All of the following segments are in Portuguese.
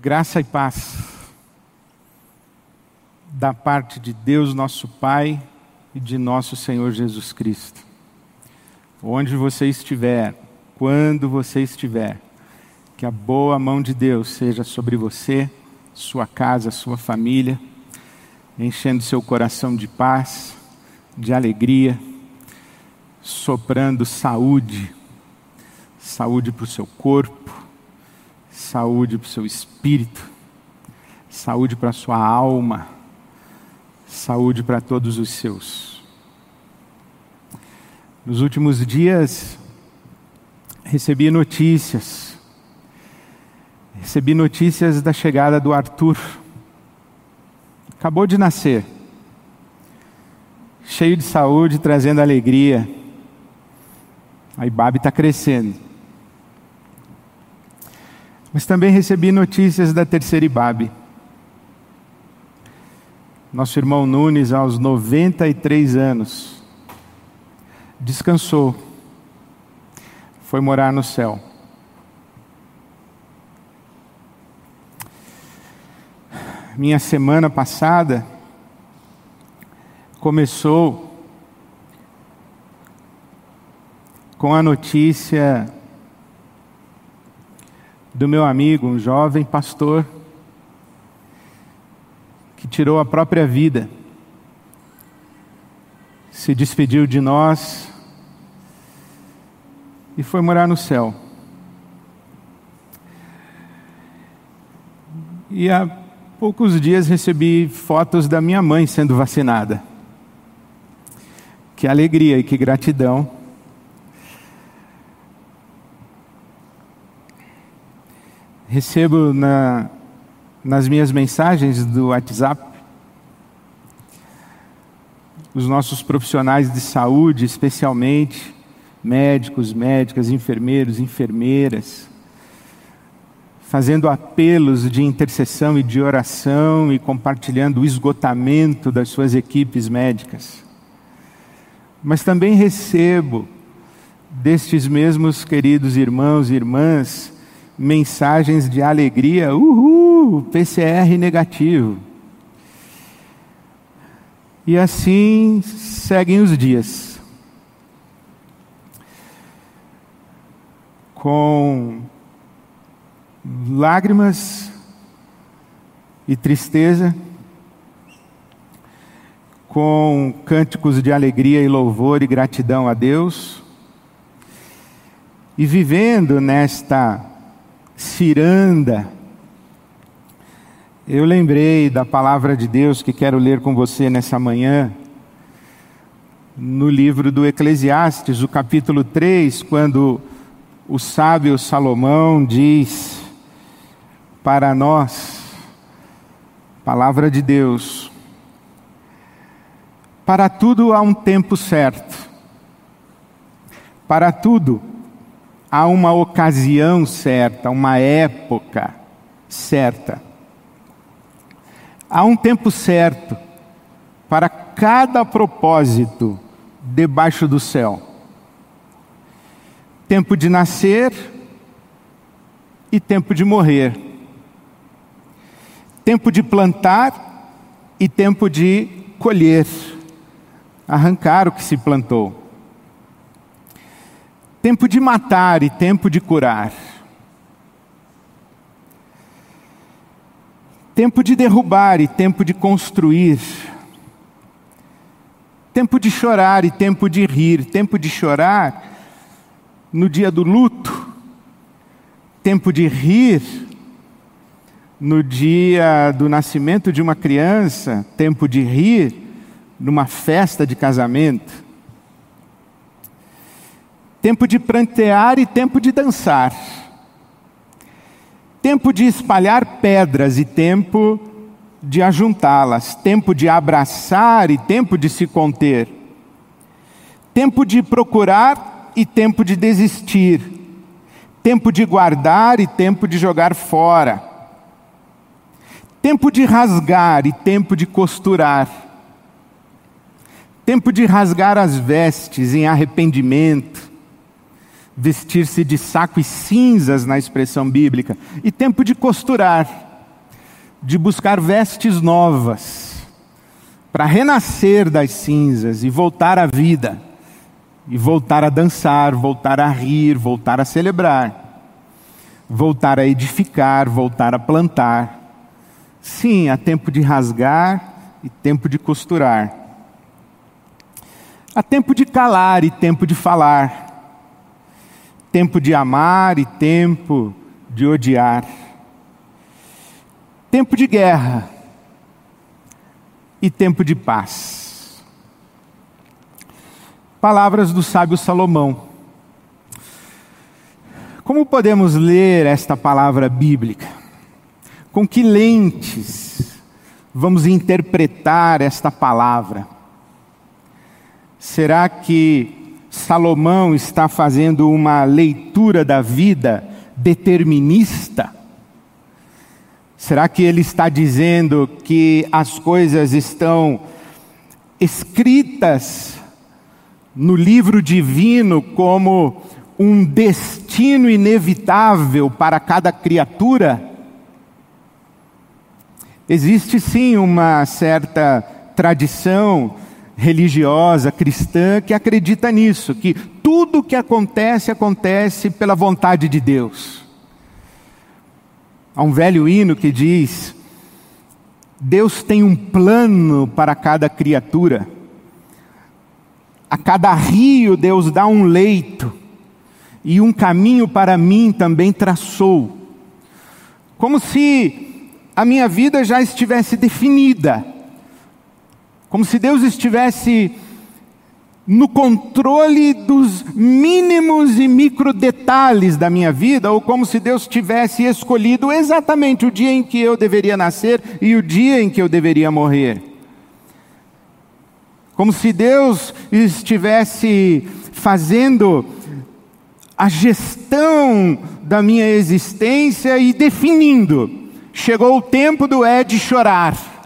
Graça e paz da parte de Deus, nosso Pai, e de nosso Senhor Jesus Cristo. Onde você estiver, quando você estiver, que a boa mão de Deus seja sobre você, sua casa, sua família, enchendo seu coração de paz, de alegria, soprando saúde, saúde para o seu corpo, saúde para o seu espírito, saúde para a sua alma, saúde para todos os seus. Nos últimos dias, recebi notícias. Recebi notícias da chegada do Arthur. Acabou de nascer. Cheio de saúde, trazendo alegria. A Ibabe está crescendo. Mas também recebi notícias da terceira Ibabe. Nosso irmão Nunes, aos 93 anos, descansou, foi morar no céu. Minha semana passada começou com a notícia do meu amigo, um jovem pastor, que tirou a própria vida, se despediu de nós e foi morar no céu. E há poucos dias recebi fotos da minha mãe sendo vacinada. Que alegria e que gratidão. Recebo na, nas minhas mensagens do WhatsApp os nossos profissionais de saúde, especialmente médicos, médicas, enfermeiros, enfermeiras, fazendo apelos de intercessão e de oração e compartilhando o esgotamento das suas equipes médicas. Mas também recebo destes mesmos queridos irmãos e irmãs mensagens de alegria, uhul, PCR negativo. E assim seguem os dias. Com lágrimas e tristeza, com cânticos de alegria e louvor e gratidão a Deus, e vivendo nesta ciranda. Eu lembrei da palavra de Deus que quero ler com você nessa manhã, no livro do Eclesiastes, o capítulo 3, quando o sábio Salomão diz para nós, palavra de Deus, para tudo há um tempo certo, para tudo há uma ocasião certa, uma época certa. Há um tempo certo para cada propósito debaixo do céu. Tempo de nascer e tempo de morrer. Tempo de plantar e tempo de colher, arrancar o que se plantou tempo de matar e tempo de curar, tempo de derrubar e tempo de construir, tempo de chorar e tempo de rir, tempo de chorar no dia do luto, tempo de rir no dia do nascimento de uma criança, tempo de rir numa festa de casamento tempo de prantear e tempo de dançar, tempo de espalhar pedras e tempo de ajuntá-las, tempo de abraçar e tempo de se conter, tempo de procurar e tempo de desistir, tempo de guardar e tempo de jogar fora, tempo de rasgar e tempo de costurar, tempo de rasgar as vestes em arrependimento, vestir-se de saco e cinzas na expressão bíblica, e tempo de costurar, de buscar vestes novas, para renascer das cinzas e voltar à vida, e voltar a dançar, voltar a rir, voltar a celebrar, voltar a edificar, voltar a plantar. Sim, há tempo de rasgar e tempo de costurar. Há tempo de calar e tempo de falar. Tempo de amar e tempo de odiar. Tempo de guerra e tempo de paz. Palavras do sábio Salomão. Como podemos ler esta palavra bíblica? Com que lentes vamos interpretar esta palavra? Será que Salomão está fazendo uma leitura da vida determinista? Será que ele está dizendo que as coisas estão escritas no livro divino como um destino inevitável para cada criatura? Existe sim uma certa tradição religiosa cristã que acredita nisso, que tudo que acontece, acontece pela vontade de Deus. Há um velho hino que diz: Deus tem um plano para cada criatura, a cada rio Deus dá um leito, e um caminho para mim também traçou. Como se a minha vida já estivesse definida, como se Deus estivesse no controle dos mínimos e micro detalhes da minha vida, ou como se Deus tivesse escolhido exatamente o dia em que eu deveria nascer e o dia em que eu deveria morrer. Como se Deus estivesse fazendo a gestão da minha existência e definindo chegou o tempo do Ed chorar.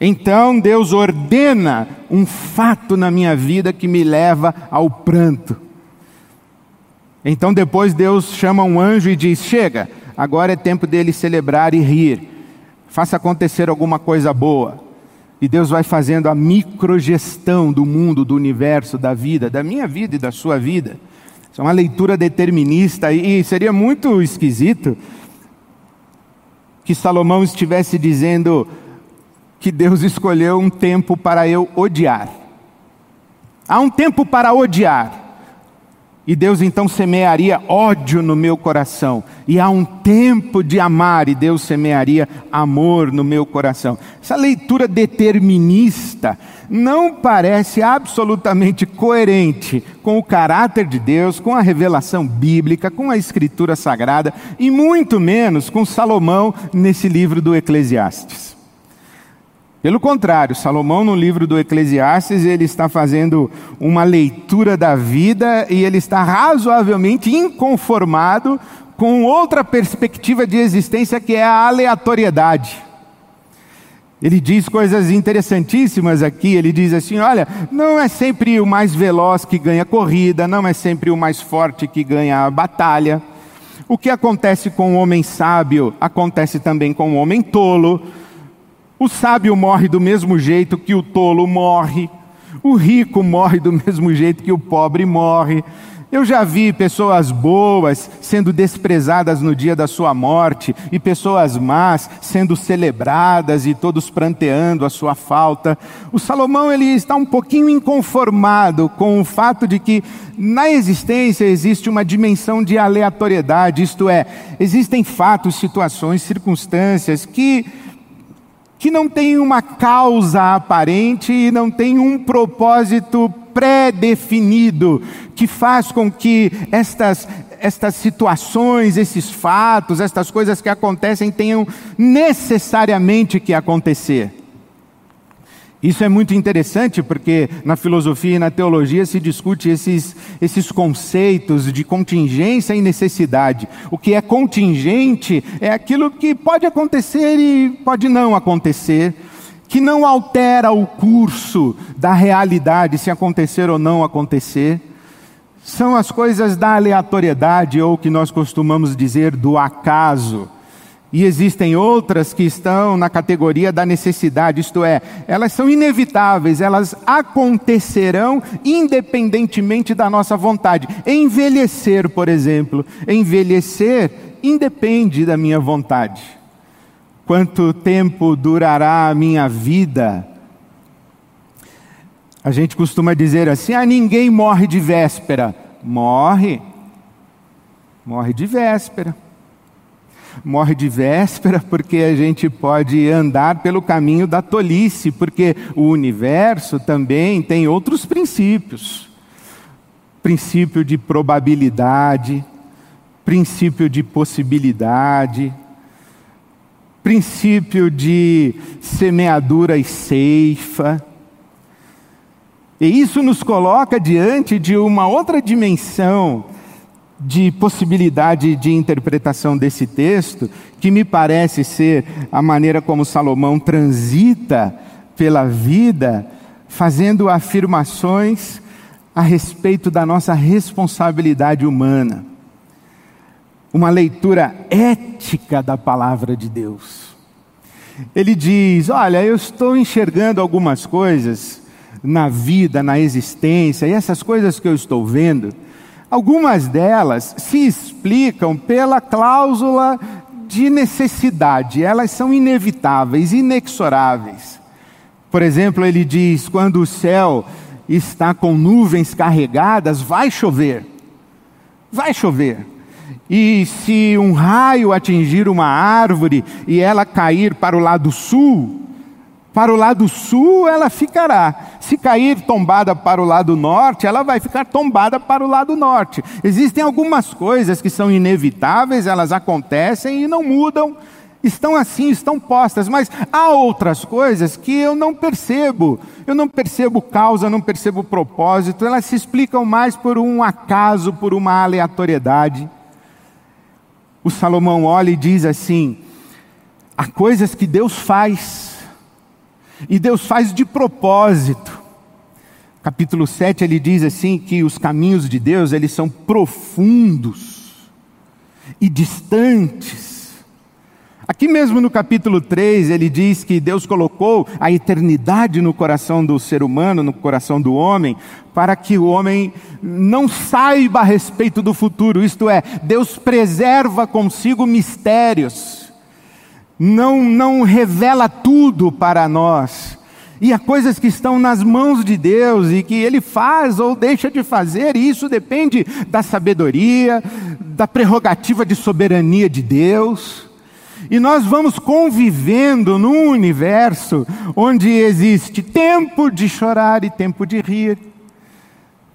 Então Deus ordena um fato na minha vida que me leva ao pranto. Então depois Deus chama um anjo e diz: Chega, agora é tempo dele celebrar e rir. Faça acontecer alguma coisa boa. E Deus vai fazendo a microgestão do mundo, do universo, da vida, da minha vida e da sua vida. Isso é uma leitura determinista e seria muito esquisito que Salomão estivesse dizendo que Deus escolheu um tempo para eu odiar. Há um tempo para odiar. E Deus então semearia ódio no meu coração. E há um tempo de amar, e Deus semearia amor no meu coração. Essa leitura determinista não parece absolutamente coerente com o caráter de Deus, com a revelação bíblica, com a escritura sagrada, e muito menos com Salomão nesse livro do Eclesiastes. Pelo contrário, Salomão no livro do Eclesiastes, ele está fazendo uma leitura da vida e ele está razoavelmente inconformado com outra perspectiva de existência que é a aleatoriedade. Ele diz coisas interessantíssimas aqui. Ele diz assim: olha, não é sempre o mais veloz que ganha corrida, não é sempre o mais forte que ganha a batalha. O que acontece com o homem sábio acontece também com o homem tolo. O sábio morre do mesmo jeito que o tolo morre. O rico morre do mesmo jeito que o pobre morre. Eu já vi pessoas boas sendo desprezadas no dia da sua morte e pessoas más sendo celebradas e todos pranteando a sua falta. O Salomão ele está um pouquinho inconformado com o fato de que na existência existe uma dimensão de aleatoriedade, isto é, existem fatos, situações, circunstâncias que que não tem uma causa aparente e não tem um propósito pré-definido, que faz com que estas, estas situações, esses fatos, estas coisas que acontecem tenham necessariamente que acontecer. Isso é muito interessante porque na filosofia e na teologia se discute esses, esses conceitos de contingência e necessidade. O que é contingente é aquilo que pode acontecer e pode não acontecer, que não altera o curso da realidade, se acontecer ou não acontecer. São as coisas da aleatoriedade ou que nós costumamos dizer do acaso E existem outras que estão na categoria da necessidade, isto é, elas são inevitáveis, elas acontecerão independentemente da nossa vontade. Envelhecer, por exemplo, envelhecer independe da minha vontade. Quanto tempo durará a minha vida? A gente costuma dizer assim: ah, ninguém morre de véspera. Morre. Morre de véspera morre de véspera porque a gente pode andar pelo caminho da tolice, porque o universo também tem outros princípios. Princípio de probabilidade, princípio de possibilidade, princípio de semeadura e ceifa. E isso nos coloca diante de uma outra dimensão de possibilidade de interpretação desse texto, que me parece ser a maneira como Salomão transita pela vida, fazendo afirmações a respeito da nossa responsabilidade humana. Uma leitura ética da palavra de Deus. Ele diz: Olha, eu estou enxergando algumas coisas na vida, na existência, e essas coisas que eu estou vendo Algumas delas se explicam pela cláusula de necessidade, elas são inevitáveis, inexoráveis. Por exemplo, ele diz: quando o céu está com nuvens carregadas, vai chover. Vai chover. E se um raio atingir uma árvore e ela cair para o lado sul, para o lado sul ela ficará. Se cair tombada para o lado norte, ela vai ficar tombada para o lado norte. Existem algumas coisas que são inevitáveis, elas acontecem e não mudam, estão assim, estão postas, mas há outras coisas que eu não percebo. Eu não percebo causa, não percebo propósito, elas se explicam mais por um acaso, por uma aleatoriedade. O Salomão olha e diz assim: há coisas que Deus faz e Deus faz de propósito. Capítulo 7 ele diz assim que os caminhos de Deus, eles são profundos e distantes. Aqui mesmo no capítulo 3, ele diz que Deus colocou a eternidade no coração do ser humano, no coração do homem, para que o homem não saiba a respeito do futuro, isto é, Deus preserva consigo mistérios não, não revela tudo para nós. E há coisas que estão nas mãos de Deus e que Ele faz ou deixa de fazer, e isso depende da sabedoria, da prerrogativa de soberania de Deus. E nós vamos convivendo num universo onde existe tempo de chorar e tempo de rir,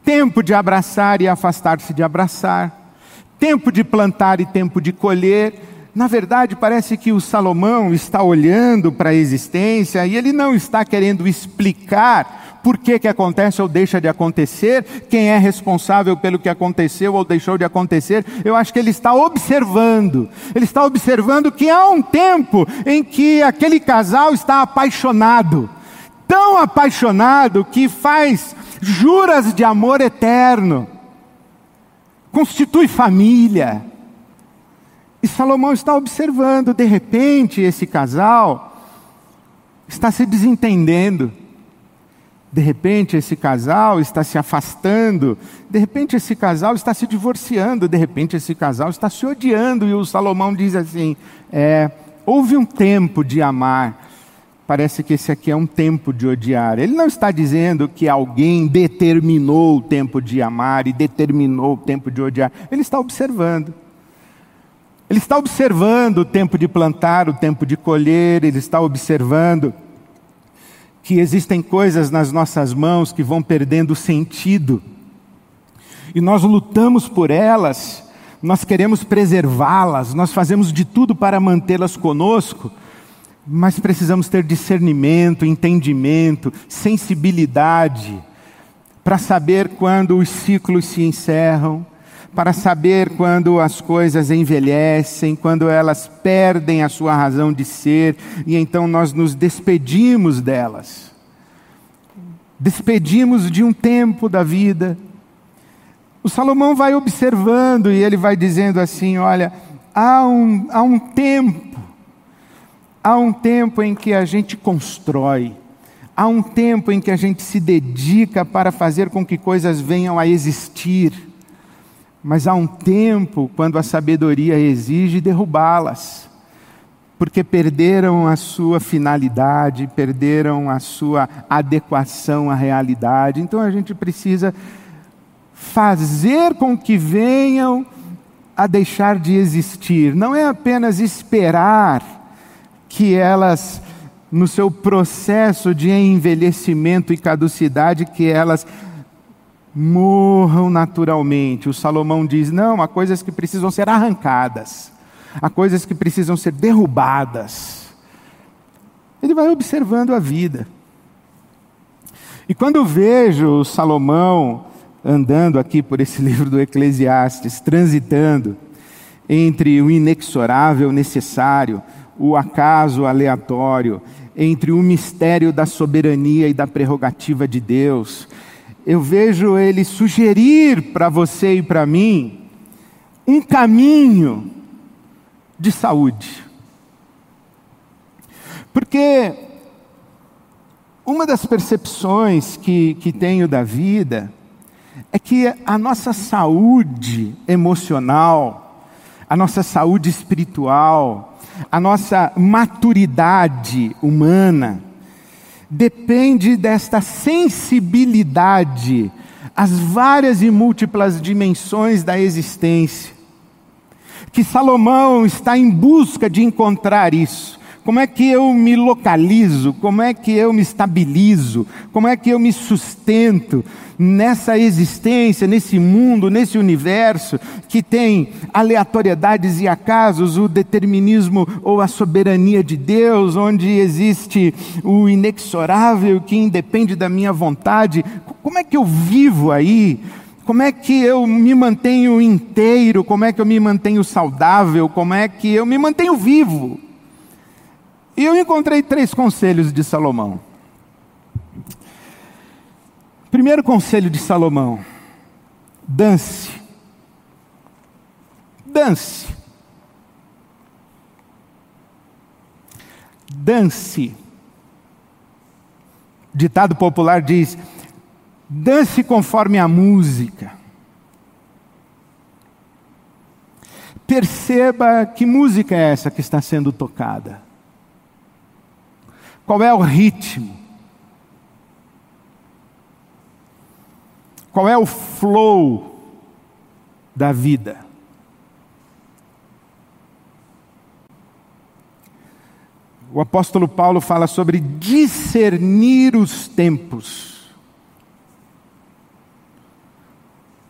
tempo de abraçar e afastar-se de abraçar, tempo de plantar e tempo de colher na verdade, parece que o Salomão está olhando para a existência e ele não está querendo explicar por que, que acontece ou deixa de acontecer, quem é responsável pelo que aconteceu ou deixou de acontecer. Eu acho que ele está observando. Ele está observando que há um tempo em que aquele casal está apaixonado, tão apaixonado que faz juras de amor eterno, constitui família e Salomão está observando, de repente, esse casal está se desentendendo. De repente, esse casal está se afastando. De repente, esse casal está se divorciando. De repente, esse casal está se odiando. E o Salomão diz assim: é, houve um tempo de amar. Parece que esse aqui é um tempo de odiar. Ele não está dizendo que alguém determinou o tempo de amar e determinou o tempo de odiar. Ele está observando. Ele está observando o tempo de plantar, o tempo de colher, ele está observando que existem coisas nas nossas mãos que vão perdendo sentido. E nós lutamos por elas, nós queremos preservá-las, nós fazemos de tudo para mantê-las conosco, mas precisamos ter discernimento, entendimento, sensibilidade, para saber quando os ciclos se encerram, para saber quando as coisas envelhecem, quando elas perdem a sua razão de ser, e então nós nos despedimos delas. Despedimos de um tempo da vida. O Salomão vai observando e ele vai dizendo assim: olha, há um, há um tempo Há um tempo em que a gente constrói, há um tempo em que a gente se dedica para fazer com que coisas venham a existir, mas há um tempo quando a sabedoria exige derrubá-las, porque perderam a sua finalidade, perderam a sua adequação à realidade. Então a gente precisa fazer com que venham a deixar de existir, não é apenas esperar que elas, no seu processo de envelhecimento e caducidade, que elas morram naturalmente. O Salomão diz: não, há coisas que precisam ser arrancadas, há coisas que precisam ser derrubadas. Ele vai observando a vida. E quando vejo Salomão andando aqui por esse livro do Eclesiastes, transitando entre o inexorável necessário, o acaso aleatório, entre o mistério da soberania e da prerrogativa de Deus. Eu vejo ele sugerir para você e para mim um caminho de saúde. Porque uma das percepções que, que tenho da vida é que a nossa saúde emocional, a nossa saúde espiritual, a nossa maturidade humana, depende desta sensibilidade às várias e múltiplas dimensões da existência. Que Salomão está em busca de encontrar isso. Como é que eu me localizo? Como é que eu me estabilizo? Como é que eu me sustento nessa existência, nesse mundo, nesse universo que tem aleatoriedades e acasos, o determinismo ou a soberania de Deus, onde existe o inexorável que independe da minha vontade? Como é que eu vivo aí? Como é que eu me mantenho inteiro? Como é que eu me mantenho saudável? Como é que eu me mantenho vivo? E eu encontrei três conselhos de Salomão. Primeiro conselho de Salomão: dance. Dance. Dance. Ditado popular diz: dance conforme a música. Perceba que música é essa que está sendo tocada. Qual é o ritmo? Qual é o flow da vida? O apóstolo Paulo fala sobre discernir os tempos.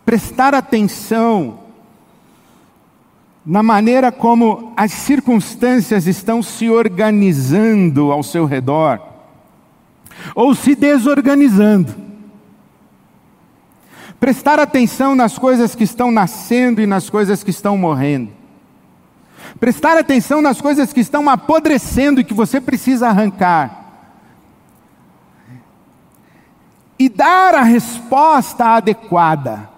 Prestar atenção na maneira como as circunstâncias estão se organizando ao seu redor, ou se desorganizando. Prestar atenção nas coisas que estão nascendo e nas coisas que estão morrendo. Prestar atenção nas coisas que estão apodrecendo e que você precisa arrancar. E dar a resposta adequada.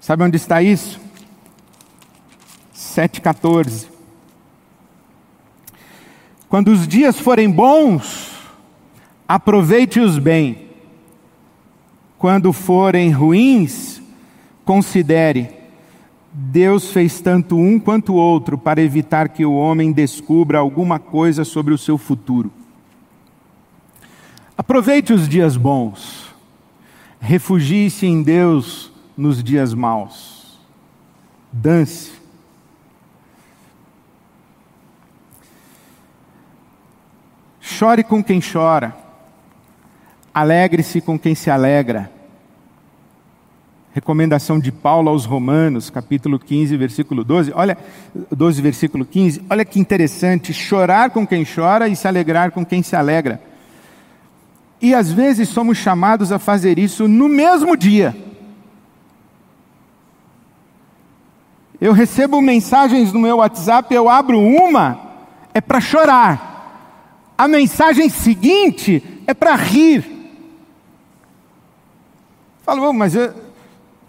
Sabe onde está isso? 7,14. Quando os dias forem bons, aproveite-os bem. Quando forem ruins, considere. Deus fez tanto um quanto o outro para evitar que o homem descubra alguma coisa sobre o seu futuro. Aproveite os dias bons. Refugie-se em Deus nos dias maus. Dance. Chore com quem chora, alegre-se com quem se alegra. Recomendação de Paulo aos Romanos, capítulo 15, versículo 12. Olha, 12, versículo 15. Olha que interessante, chorar com quem chora e se alegrar com quem se alegra. E às vezes somos chamados a fazer isso no mesmo dia. Eu recebo mensagens no meu WhatsApp, eu abro uma, é para chorar. A mensagem seguinte é para rir. Falo, mas eu,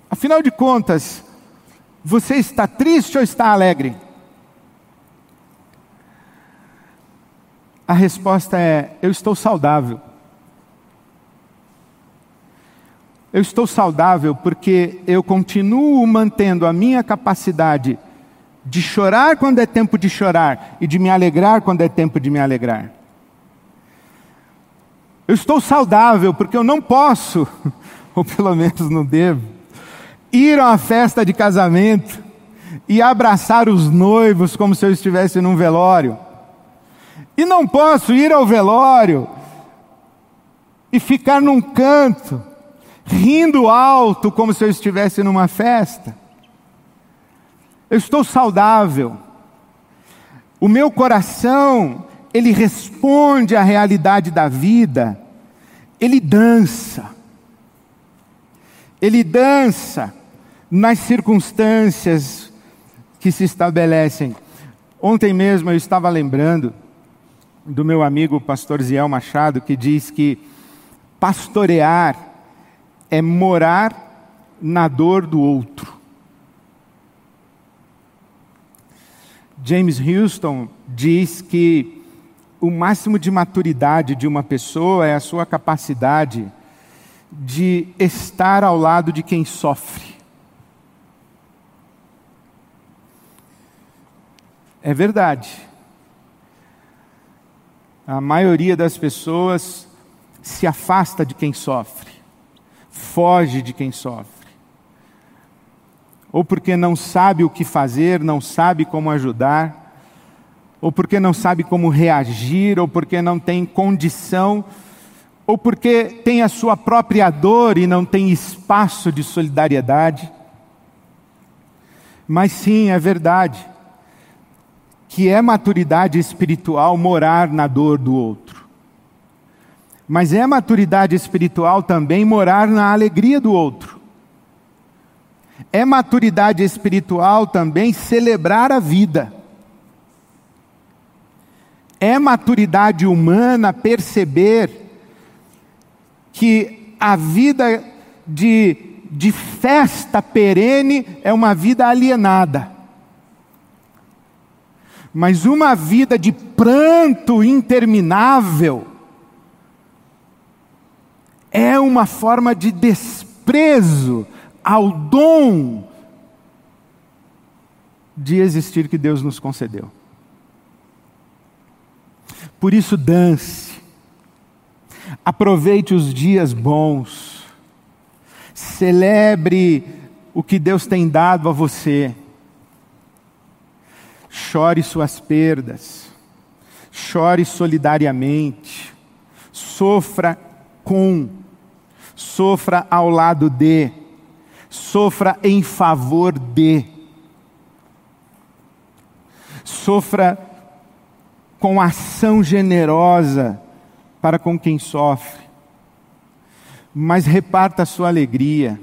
afinal de contas, você está triste ou está alegre? A resposta é: eu estou saudável. Eu estou saudável porque eu continuo mantendo a minha capacidade de chorar quando é tempo de chorar e de me alegrar quando é tempo de me alegrar. Eu estou saudável porque eu não posso, ou pelo menos não devo, ir a uma festa de casamento e abraçar os noivos como se eu estivesse num velório. E não posso ir ao velório e ficar num canto rindo alto, como se eu estivesse numa festa. Eu estou saudável. O meu coração, ele responde à realidade da vida. Ele dança. Ele dança nas circunstâncias que se estabelecem. Ontem mesmo eu estava lembrando do meu amigo pastor Ziel Machado, que diz que pastorear é morar na dor do outro. James Houston diz que o máximo de maturidade de uma pessoa é a sua capacidade de estar ao lado de quem sofre. É verdade. A maioria das pessoas se afasta de quem sofre foge de quem sofre. Ou porque não sabe o que fazer, não sabe como ajudar, ou porque não sabe como reagir, ou porque não tem condição, ou porque tem a sua própria dor e não tem espaço de solidariedade. Mas sim, é verdade que é maturidade espiritual morar na dor do outro. Mas é maturidade espiritual também morar na alegria do outro. É maturidade espiritual também celebrar a vida. É maturidade humana perceber que a vida de, de festa perene é uma vida alienada. Mas uma vida de pranto interminável é uma forma de desprezo ao dom de existir que Deus nos concedeu. Por isso, dance, aproveite os dias bons, celebre o que Deus tem dado a você, chore suas perdas, chore solidariamente, sofra com. Sofra ao lado de, sofra em favor de, sofra com ação generosa para com quem sofre, mas reparta a sua alegria,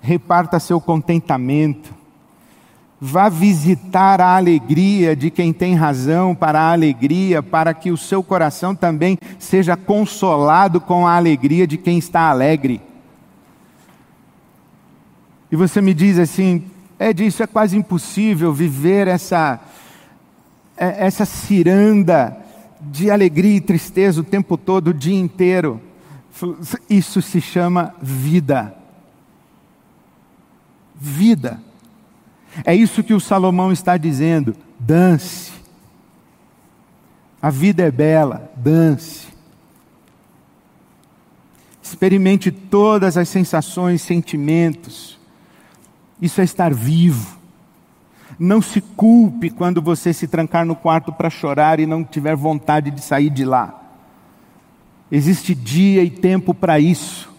reparta seu contentamento, Vá visitar a alegria de quem tem razão para a alegria, para que o seu coração também seja consolado com a alegria de quem está alegre. E você me diz assim: é disso, é quase impossível viver essa, essa ciranda de alegria e tristeza o tempo todo, o dia inteiro. Isso se chama vida. Vida. É isso que o Salomão está dizendo. Dance. A vida é bela, dance. Experimente todas as sensações, sentimentos. Isso é estar vivo. Não se culpe quando você se trancar no quarto para chorar e não tiver vontade de sair de lá. Existe dia e tempo para isso.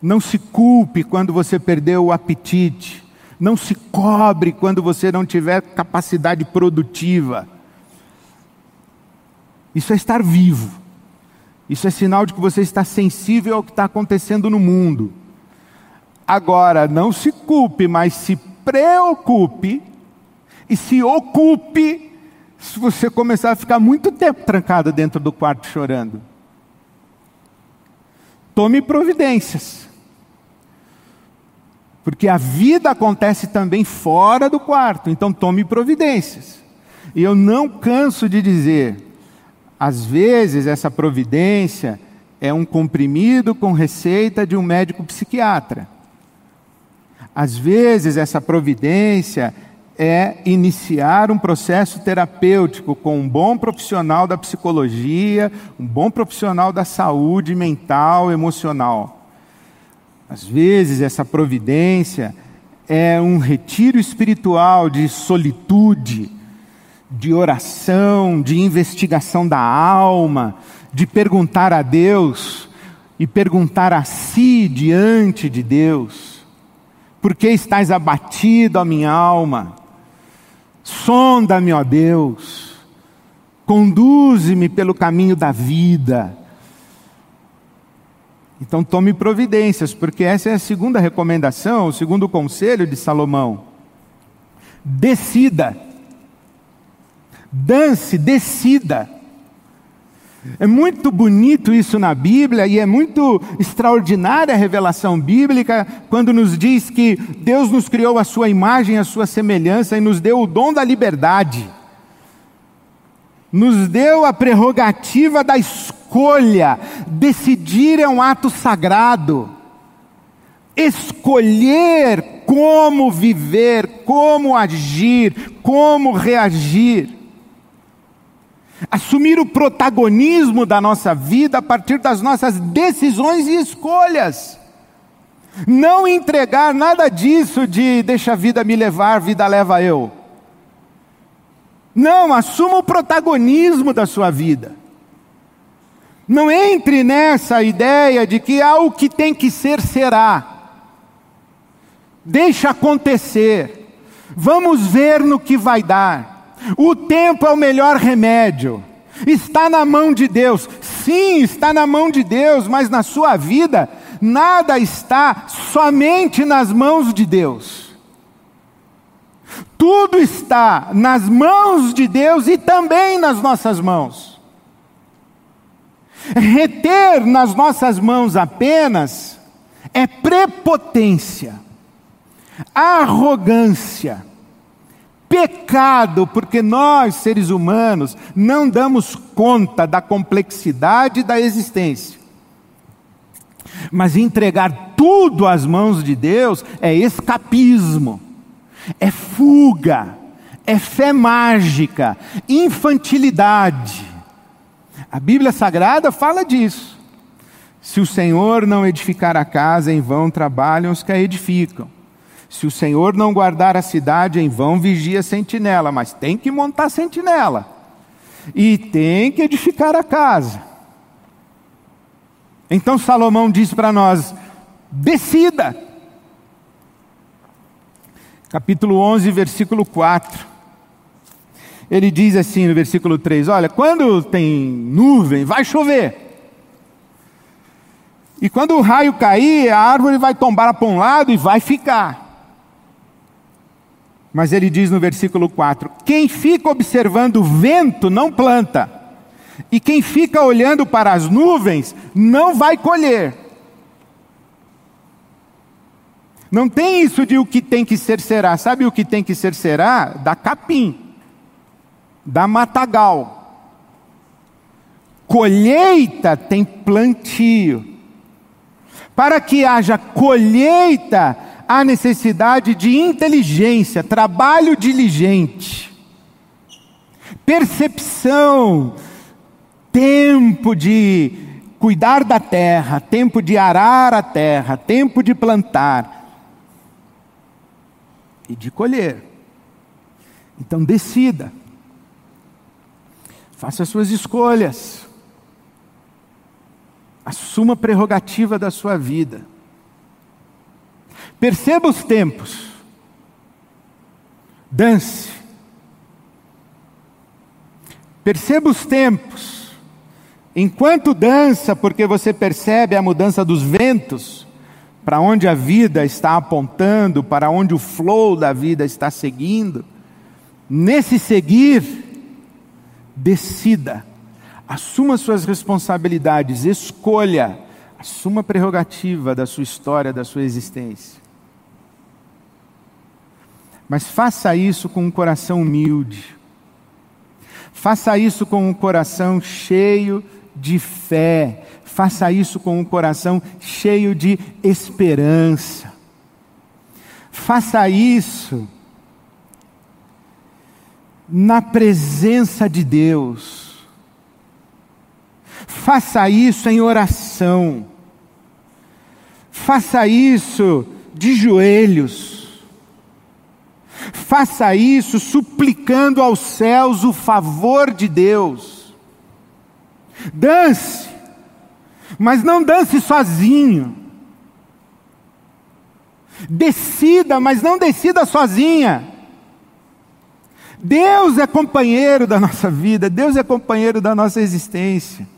Não se culpe quando você perdeu o apetite. Não se cobre quando você não tiver capacidade produtiva. Isso é estar vivo. Isso é sinal de que você está sensível ao que está acontecendo no mundo. Agora, não se culpe, mas se preocupe e se ocupe se você começar a ficar muito tempo trancado dentro do quarto chorando. Tome providências. Porque a vida acontece também fora do quarto, então tome providências. E eu não canso de dizer: Às vezes, essa providência é um comprimido com receita de um médico psiquiatra. Às vezes, essa providência é iniciar um processo terapêutico com um bom profissional da psicologia, um bom profissional da saúde mental, emocional. Às vezes, essa providência é um retiro espiritual de solitude, de oração, de investigação da alma, de perguntar a Deus e perguntar a si diante de Deus. Por que estás abatido, a minha alma? Sonda-me, ó Deus. Conduze-me pelo caminho da vida. Então tome providências, porque essa é a segunda recomendação, o segundo conselho de Salomão. Decida. Dance, decida. É muito bonito isso na Bíblia e é muito extraordinária a revelação bíblica quando nos diz que Deus nos criou a sua imagem, a sua semelhança e nos deu o dom da liberdade. Nos deu a prerrogativa da escolha. Decidir é um ato sagrado. Escolher como viver, como agir, como reagir assumir o protagonismo da nossa vida a partir das nossas decisões e escolhas. Não entregar nada disso de deixa a vida me levar, vida leva eu. Não, assuma o protagonismo da sua vida. Não entre nessa ideia de que ah, o que tem que ser será. Deixa acontecer. Vamos ver no que vai dar. O tempo é o melhor remédio. Está na mão de Deus. Sim, está na mão de Deus, mas na sua vida, nada está somente nas mãos de Deus. Tudo está nas mãos de Deus e também nas nossas mãos. Reter nas nossas mãos apenas é prepotência, arrogância pecado, porque nós, seres humanos, não damos conta da complexidade da existência. Mas entregar tudo às mãos de Deus é escapismo, é fuga, é fé mágica, infantilidade. A Bíblia Sagrada fala disso. Se o Senhor não edificar a casa, em vão trabalham os que a edificam. Se o Senhor não guardar a cidade, em vão vigia a sentinela, mas tem que montar sentinela. E tem que edificar a casa. Então Salomão diz para nós: decida. Capítulo 11, versículo 4. Ele diz assim no versículo 3: Olha, quando tem nuvem, vai chover. E quando o raio cair, a árvore vai tombar para um lado e vai ficar. Mas ele diz no versículo 4: Quem fica observando o vento não planta, e quem fica olhando para as nuvens não vai colher. Não tem isso de o que tem que ser será. Sabe o que tem que ser será? Da capim, da matagal. Colheita tem plantio. Para que haja colheita, há necessidade de inteligência, trabalho diligente, percepção, tempo de cuidar da terra, tempo de arar a terra, tempo de plantar e de colher. Então decida. Faça suas escolhas. Assuma a prerrogativa da sua vida. Perceba os tempos. Dance. Perceba os tempos. Enquanto dança, porque você percebe a mudança dos ventos, para onde a vida está apontando, para onde o flow da vida está seguindo, nesse seguir, decida, assuma suas responsabilidades, escolha, assuma a prerrogativa da sua história, da sua existência. Mas faça isso com um coração humilde. Faça isso com um coração cheio de fé. Faça isso com um coração cheio de esperança. Faça isso na presença de Deus. Faça isso em oração. Faça isso de joelhos. Faça isso suplicando aos céus o favor de Deus. Dance, mas não dance sozinho. Decida, mas não decida sozinha. Deus é companheiro da nossa vida, Deus é companheiro da nossa existência.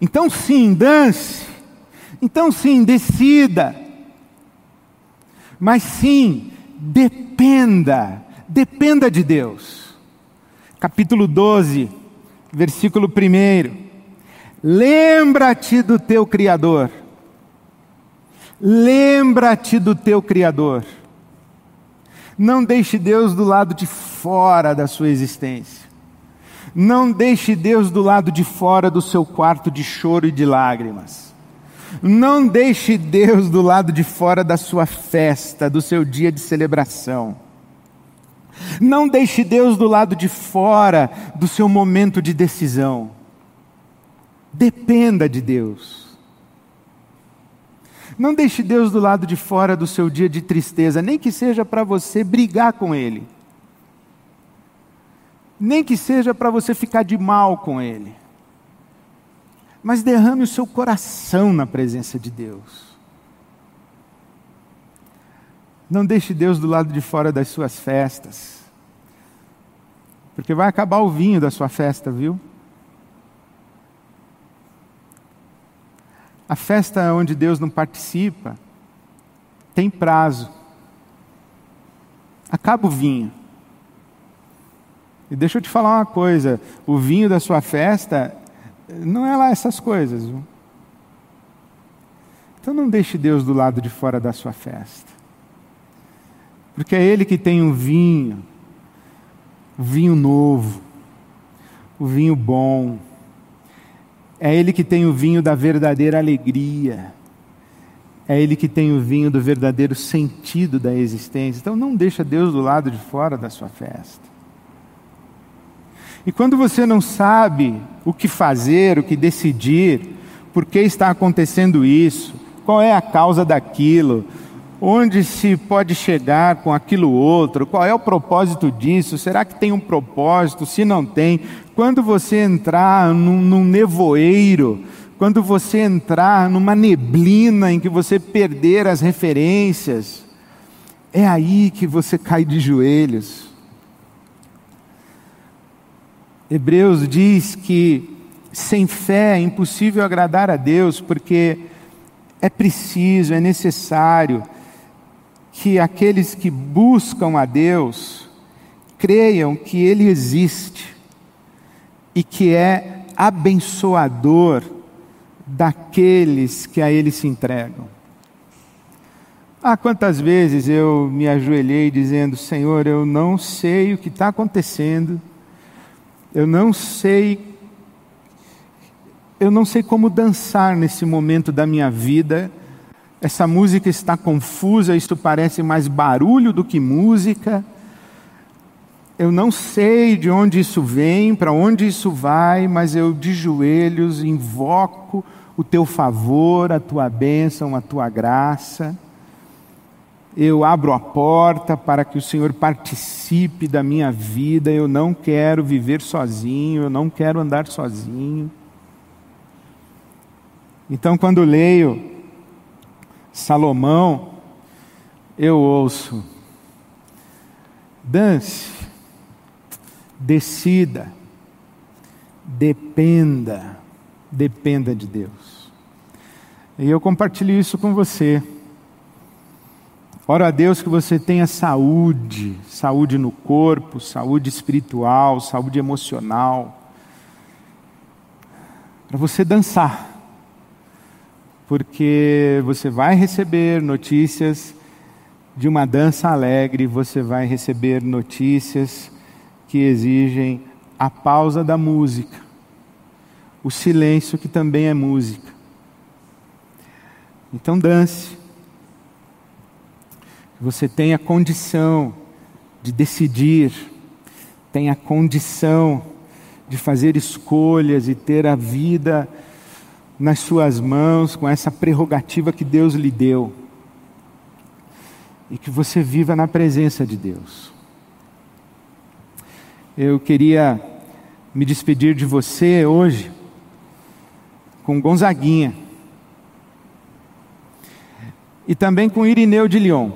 Então, sim, dance. Então, sim, decida. Mas, sim, dependa, dependa de Deus. Capítulo 12, versículo 1. Lembra-te do teu Criador. Lembra-te do teu Criador. Não deixe Deus do lado de fora da sua existência. Não deixe Deus do lado de fora do seu quarto de choro e de lágrimas. Não deixe Deus do lado de fora da sua festa, do seu dia de celebração. Não deixe Deus do lado de fora do seu momento de decisão. Dependa de Deus. Não deixe Deus do lado de fora do seu dia de tristeza, nem que seja para você brigar com Ele, nem que seja para você ficar de mal com Ele, mas derrame o seu coração na presença de Deus. Não deixe Deus do lado de fora das suas festas, porque vai acabar o vinho da sua festa, viu? A festa onde Deus não participa tem prazo. Acaba o vinho. E deixa eu te falar uma coisa: o vinho da sua festa não é lá essas coisas. Viu? Então não deixe Deus do lado de fora da sua festa. Porque é Ele que tem um vinho, o vinho novo, o vinho bom é Ele que tem o vinho da verdadeira alegria. É Ele que tem o vinho do verdadeiro sentido da existência. Então não deixa Deus do lado de fora da sua festa. E quando você não sabe o que fazer, o que decidir, por que está acontecendo isso, qual é a causa daquilo, onde se pode chegar com aquilo outro, qual é o propósito disso, será que tem um propósito, se não tem, quando você entrar num, num nevoeiro, quando você entrar numa neblina em que você perder as referências, é aí que você cai de joelhos. Hebreus diz que sem fé é impossível agradar a Deus, porque é preciso, é necessário que aqueles que buscam a Deus creiam que Ele existe e que é abençoador daqueles que a Ele se entregam. Ah, quantas vezes eu me ajoelhei dizendo: Senhor, eu não sei o que está acontecendo, eu não sei, eu não sei como dançar nesse momento da minha vida. Essa música está confusa, isto parece mais barulho do que música eu não sei de onde isso vem, para onde isso vai, mas eu de joelhos invoco o teu favor, a tua bênção, a tua graça. Eu abro a porta para que o Senhor participe da minha vida. Eu não quero viver sozinho, eu não quero andar sozinho. Então, quando leio Salomão, eu ouço: dance, decida, dependa, dependa de Deus. E eu compartilho isso com você. Oro a Deus que você tenha saúde, saúde no corpo, saúde espiritual, saúde emocional, para você dançar, porque você vai receber notícias de uma dança alegre, você vai receber notícias que exigem a pausa da música, o silêncio que também é música. Então dance. Você tem a condição de decidir, tem a condição de fazer escolhas e ter a vida nas suas mãos com essa prerrogativa que Deus lhe deu. E que você viva na presença de Deus. Eu queria me despedir de você hoje com Gonzaguinha e também com Irineu de Lyon,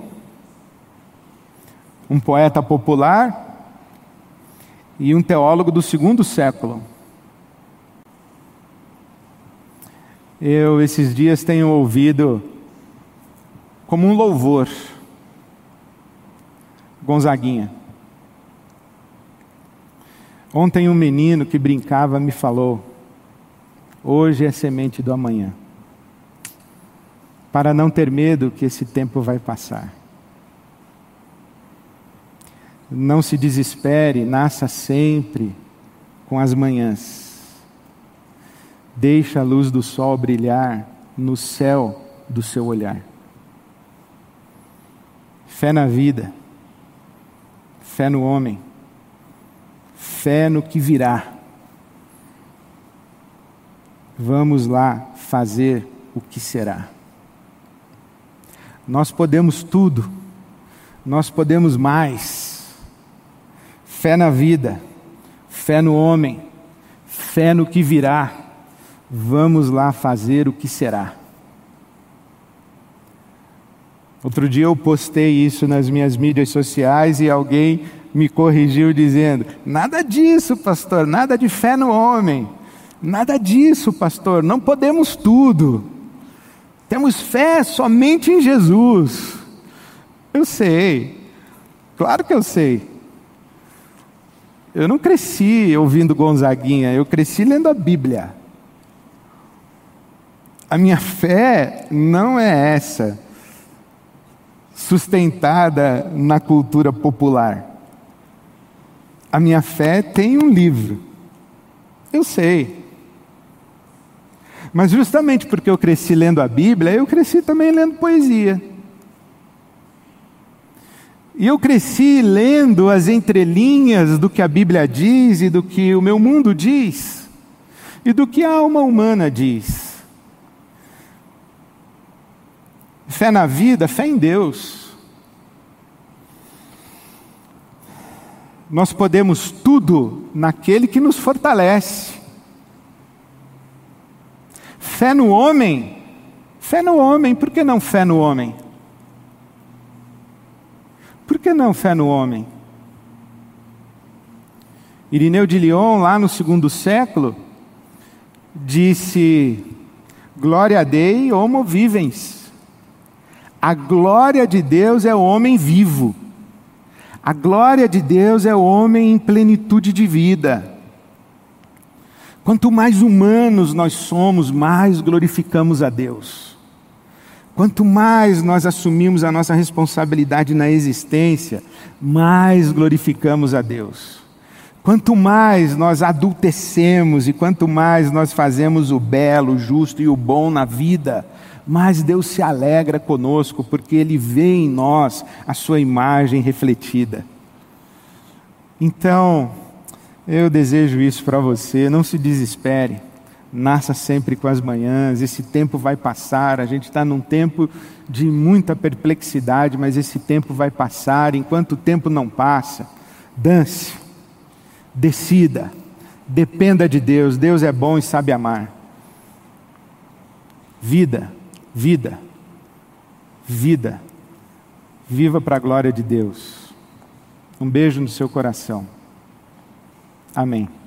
um poeta popular e um teólogo do segundo século. Eu, esses dias, tenho ouvido como um louvor Gonzaguinha. Ontem, um menino que brincava me falou: Hoje é semente do amanhã para não ter medo que esse tempo vai passar. Não se desespere, nasça sempre com as manhãs. Deixa a luz do sol brilhar no céu do seu olhar. Fé na vida, fé no homem, fé no que virá. Vamos lá fazer o que será. Nós podemos tudo, nós podemos mais. Fé na vida, fé no homem, fé no que virá. Vamos lá fazer o que será. Outro dia eu postei isso nas minhas mídias sociais e alguém me corrigiu dizendo: Nada disso, pastor, nada de fé no homem. Nada disso, pastor, não podemos tudo. Temos fé somente em Jesus. Eu sei, claro que eu sei. Eu não cresci ouvindo Gonzaguinha, eu cresci lendo a Bíblia. A minha fé não é essa, sustentada na cultura popular. A minha fé tem um livro. Eu sei. Mas justamente porque eu cresci lendo a Bíblia, eu cresci também lendo poesia. E eu cresci lendo as entrelinhas do que a Bíblia diz e do que o meu mundo diz, e do que a alma humana diz. Fé na vida, fé em Deus. Nós podemos tudo naquele que nos fortalece. Fé no homem? Fé no homem, por que não fé no homem? Por que não fé no homem? Irineu de Lyon, lá no segundo século, disse: Glória Dei, homo vivens. A glória de Deus é o homem vivo. A glória de Deus é o homem em plenitude de vida. Quanto mais humanos nós somos, mais glorificamos a Deus. Quanto mais nós assumimos a nossa responsabilidade na existência, mais glorificamos a Deus. Quanto mais nós adultecemos e quanto mais nós fazemos o belo, o justo e o bom na vida, mais Deus se alegra conosco, porque Ele vê em nós a Sua imagem refletida. Então, eu desejo isso para você, não se desespere, nasça sempre com as manhãs, esse tempo vai passar, a gente está num tempo de muita perplexidade, mas esse tempo vai passar, enquanto o tempo não passa, dance, decida, dependa de Deus, Deus é bom e sabe amar. Vida, vida, vida, viva para a glória de Deus. Um beijo no seu coração. Amém.